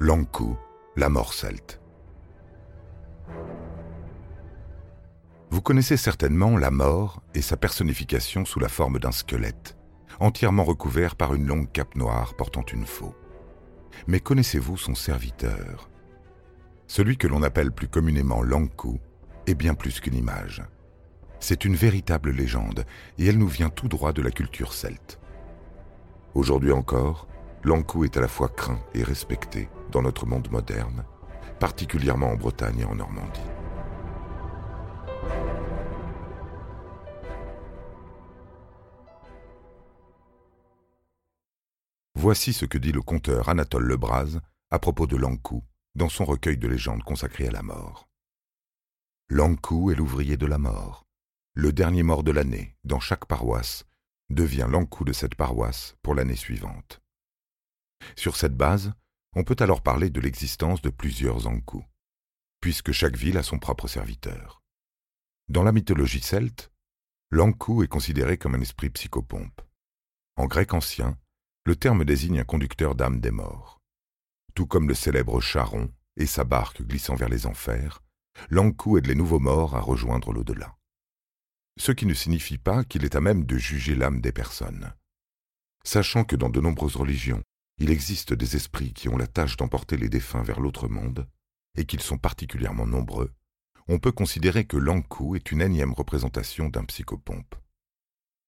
Lankou, la mort celte. Vous connaissez certainement la mort et sa personnification sous la forme d'un squelette, entièrement recouvert par une longue cape noire portant une faux. Mais connaissez-vous son serviteur? Celui que l'on appelle plus communément Lankou est bien plus qu'une image. C'est une véritable légende et elle nous vient tout droit de la culture celte. Aujourd'hui encore, Lankou est à la fois craint et respecté dans notre monde moderne, particulièrement en Bretagne et en Normandie. Voici ce que dit le conteur Anatole Lebras à propos de Lankou dans son recueil de légendes consacré à la mort. Lankou est l'ouvrier de la mort. Le dernier mort de l'année, dans chaque paroisse, devient l'Ankou de cette paroisse pour l'année suivante. Sur cette base, on peut alors parler de l'existence de plusieurs Ankou, puisque chaque ville a son propre serviteur. Dans la mythologie celte, l'Ankou est considéré comme un esprit psychopompe. En grec ancien, le terme désigne un conducteur d'âme des morts. Tout comme le célèbre Charon et sa barque glissant vers les enfers, l'Ankou aide les nouveaux morts à rejoindre l'au-delà. Ce qui ne signifie pas qu'il est à même de juger l'âme des personnes. Sachant que dans de nombreuses religions, il existe des esprits qui ont la tâche d'emporter les défunts vers l'autre monde, et qu'ils sont particulièrement nombreux, on peut considérer que l'Ankou est une énième représentation d'un psychopompe.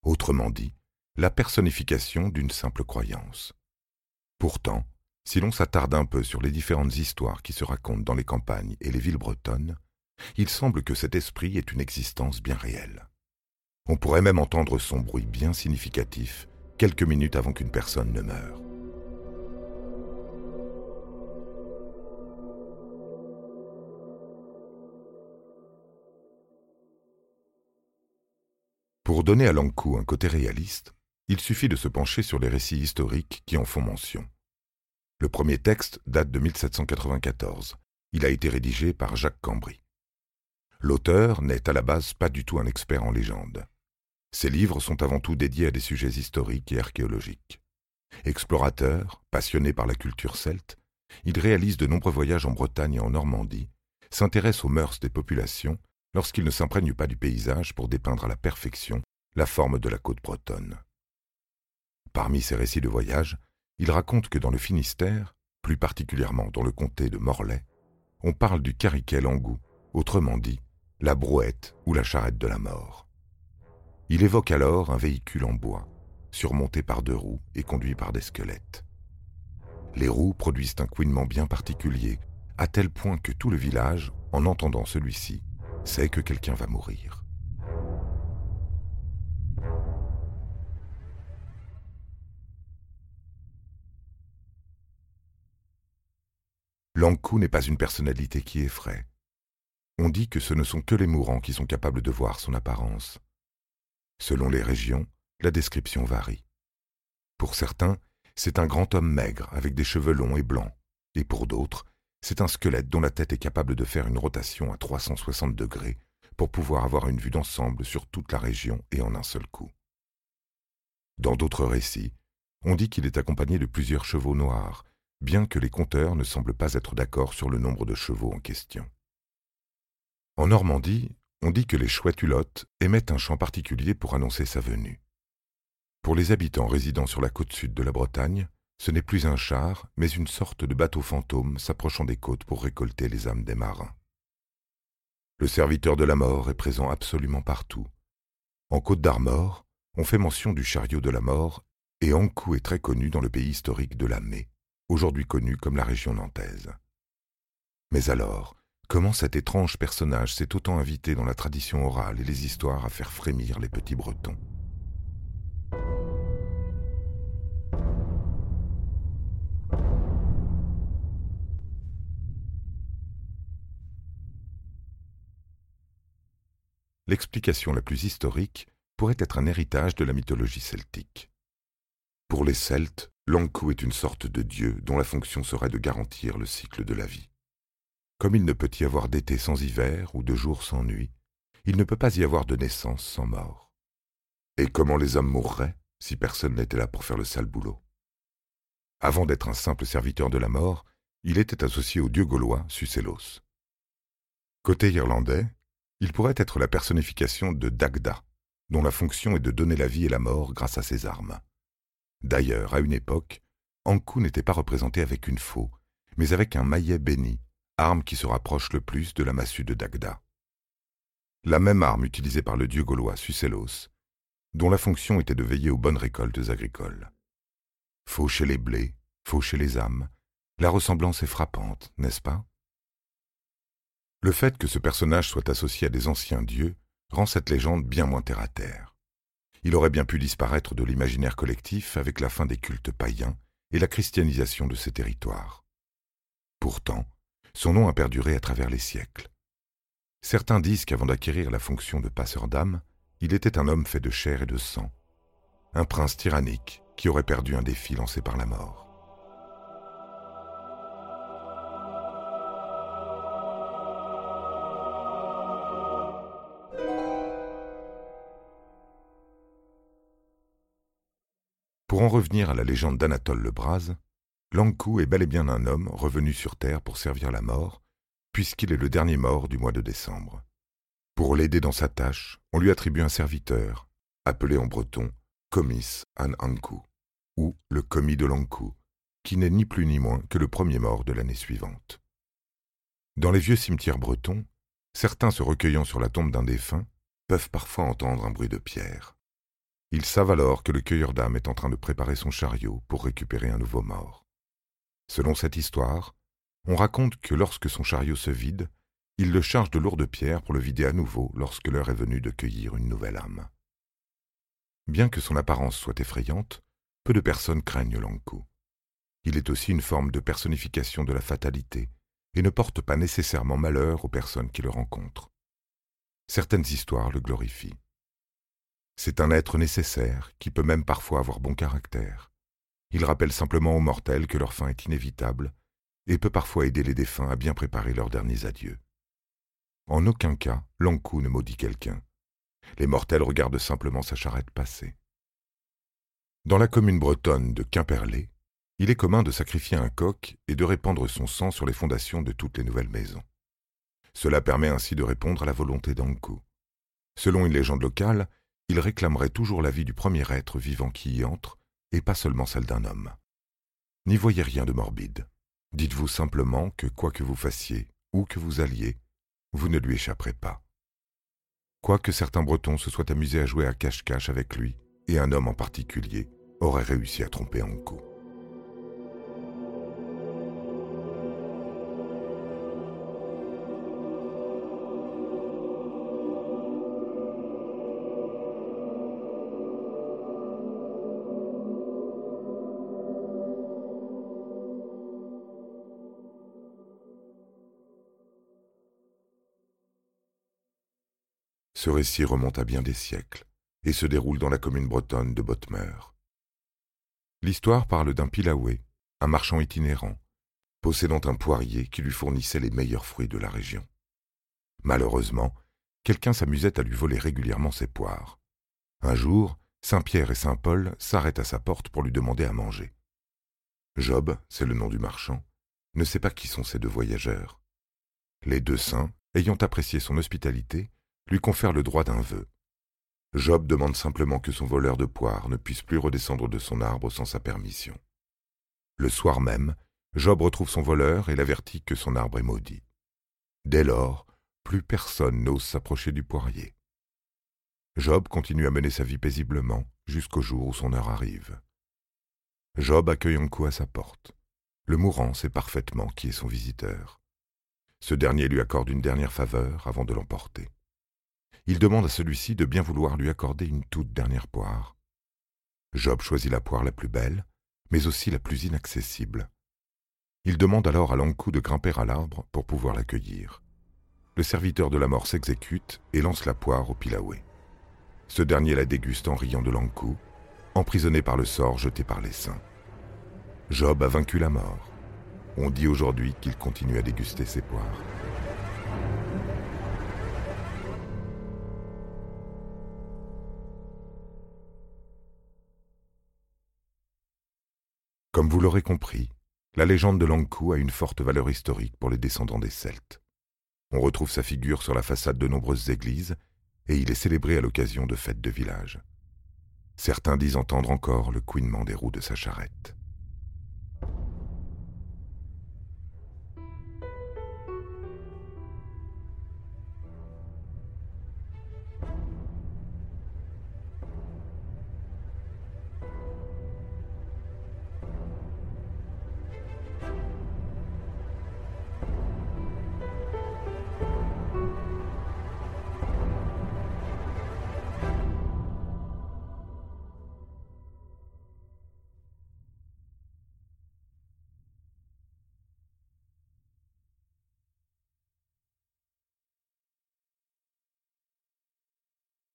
Autrement dit, la personnification d'une simple croyance. Pourtant, si l'on s'attarde un peu sur les différentes histoires qui se racontent dans les campagnes et les villes bretonnes, il semble que cet esprit ait une existence bien réelle. On pourrait même entendre son bruit bien significatif quelques minutes avant qu'une personne ne meure. Pour donner à Lankou un côté réaliste, il suffit de se pencher sur les récits historiques qui en font mention. Le premier texte date de 1794. Il a été rédigé par Jacques Cambry. L'auteur n'est à la base pas du tout un expert en légende. Ses livres sont avant tout dédiés à des sujets historiques et archéologiques. Explorateur, passionné par la culture celte, il réalise de nombreux voyages en Bretagne et en Normandie, s'intéresse aux mœurs des populations lorsqu'il ne s'imprègne pas du paysage pour dépeindre à la perfection la forme de la côte bretonne. Parmi ses récits de voyage, il raconte que dans le Finistère, plus particulièrement dans le comté de Morlaix, on parle du cariquet langou, autrement dit, la brouette ou la charrette de la mort. Il évoque alors un véhicule en bois, surmonté par deux roues et conduit par des squelettes. Les roues produisent un couinement bien particulier, à tel point que tout le village, en entendant celui-ci, sait que quelqu'un va mourir. Lankou n'est pas une personnalité qui effraie. On dit que ce ne sont que les mourants qui sont capables de voir son apparence. Selon les régions, la description varie. Pour certains, c'est un grand homme maigre avec des cheveux longs et blancs, et pour d'autres, c'est un squelette dont la tête est capable de faire une rotation à 360 degrés pour pouvoir avoir une vue d'ensemble sur toute la région et en un seul coup. Dans d'autres récits, on dit qu'il est accompagné de plusieurs chevaux noirs, bien que les conteurs ne semblent pas être d'accord sur le nombre de chevaux en question. En Normandie, on dit que les chouettes-hulottes émettent un chant particulier pour annoncer sa venue. Pour les habitants résidant sur la côte sud de la Bretagne, ce n'est plus un char, mais une sorte de bateau fantôme s'approchant des côtes pour récolter les âmes des marins. Le serviteur de la mort est présent absolument partout. En Côte d'Armor, on fait mention du chariot de la mort, et Ankou est très connu dans le pays historique de la Mée, aujourd'hui connu comme la région nantaise. Mais alors, comment cet étrange personnage s'est autant invité dans la tradition orale et les histoires à faire frémir les petits Bretons? L'explication la plus historique pourrait être un héritage de la mythologie celtique. Pour les Celtes, l'Ankou est une sorte de dieu dont la fonction serait de garantir le cycle de la vie. Comme il ne peut y avoir d'été sans hiver ou de jour sans nuit, il ne peut pas y avoir de naissance sans mort. Et comment les hommes mourraient si personne n'était là pour faire le sale boulot? Avant d'être un simple serviteur de la mort, il était associé au dieu gaulois Sucellos. Côté irlandais, il pourrait être la personnification de Dagda, dont la fonction est de donner la vie et la mort grâce à ses armes. D'ailleurs, à une époque, Ankou n'était pas représenté avec une faux, mais avec un maillet béni, arme qui se rapproche le plus de la massue de Dagda. La même arme utilisée par le dieu gaulois Sucellos, dont la fonction était de veiller aux bonnes récoltes agricoles. Faucher les blés, faucher les âmes, la ressemblance est frappante, n'est-ce pas? Le fait que ce personnage soit associé à des anciens dieux rend cette légende bien moins terre à terre. Il aurait bien pu disparaître de l'imaginaire collectif avec la fin des cultes païens et la christianisation de ces territoires. Pourtant, son nom a perduré à travers les siècles. Certains disent qu'avant d'acquérir la fonction de passeur d'âme, il était un homme fait de chair et de sang, un prince tyrannique qui aurait perdu un défi lancé par la mort. Pour en revenir à la légende d'Anatole le Braz, Lankou est bel et bien un homme revenu sur Terre pour servir la mort, puisqu'il est le dernier mort du mois de décembre. Pour l'aider dans sa tâche, on lui attribue un serviteur, appelé en breton Comis An Ankou, ou le commis de Lankou, qui n'est ni plus ni moins que le premier mort de l'année suivante. Dans les vieux cimetières bretons, certains se recueillant sur la tombe d'un défunt peuvent parfois entendre un bruit de pierre. Ils savent alors que le cueilleur d'âmes est en train de préparer son chariot pour récupérer un nouveau mort. Selon cette histoire, on raconte que lorsque son chariot se vide, il le charge de lourdes pierres pour le vider à nouveau lorsque l'heure est venue de cueillir une nouvelle âme. Bien que son apparence soit effrayante, peu de personnes craignent l'Ankou. Il est aussi une forme de personnification de la fatalité et ne porte pas nécessairement malheur aux personnes qui le rencontrent. Certaines histoires le glorifient. C'est un être nécessaire qui peut même parfois avoir bon caractère. Il rappelle simplement aux mortels que leur fin est inévitable et peut parfois aider les défunts à bien préparer leurs derniers adieux. En aucun cas, l'Ankou ne maudit quelqu'un. Les mortels regardent simplement sa charrette passer. Dans la commune bretonne de Quimperlé, il est commun de sacrifier un coq et de répandre son sang sur les fondations de toutes les nouvelles maisons. Cela permet ainsi de répondre à la volonté d'Ankou. Selon une légende locale, il réclamerait toujours la vie du premier être vivant qui y entre, et pas seulement celle d'un homme. N'y voyez rien de morbide. Dites-vous simplement que quoi que vous fassiez, où que vous alliez, vous ne lui échapperez pas. Quoique certains Bretons se soient amusés à jouer à cache-cache avec lui, et un homme en particulier aurait réussi à tromper Anko. Ce récit remonte à bien des siècles et se déroule dans la commune bretonne de Bottmer. L'histoire parle d'un Pilaoué, un marchand itinérant, possédant un poirier qui lui fournissait les meilleurs fruits de la région. Malheureusement, quelqu'un s'amusait à lui voler régulièrement ses poires. Un jour, Saint-Pierre et Saint-Paul s'arrêtent à sa porte pour lui demander à manger. Job, c'est le nom du marchand, ne sait pas qui sont ces deux voyageurs. Les deux saints, ayant apprécié son hospitalité, lui confère le droit d'un vœu. Job demande simplement que son voleur de poire ne puisse plus redescendre de son arbre sans sa permission. Le soir même, Job retrouve son voleur et l'avertit que son arbre est maudit. Dès lors, plus personne n'ose s'approcher du poirier. Job continue à mener sa vie paisiblement jusqu'au jour où son heure arrive. Job accueille coup à sa porte. Le mourant sait parfaitement qui est son visiteur. Ce dernier lui accorde une dernière faveur avant de l'emporter. Il demande à celui-ci de bien vouloir lui accorder une toute dernière poire. Job choisit la poire la plus belle, mais aussi la plus inaccessible. Il demande alors à l'Ankou de grimper à l'arbre pour pouvoir l'accueillir. Le serviteur de la mort s'exécute et lance la poire au Pilaoué. Ce dernier la déguste en riant de l'Ankou, emprisonné par le sort jeté par les saints. Job a vaincu la mort. On dit aujourd'hui qu'il continue à déguster ses poires. Comme vous l'aurez compris, la légende de Lankou a une forte valeur historique pour les descendants des Celtes. On retrouve sa figure sur la façade de nombreuses églises et il est célébré à l'occasion de fêtes de village. Certains disent entendre encore le couinement des roues de sa charrette.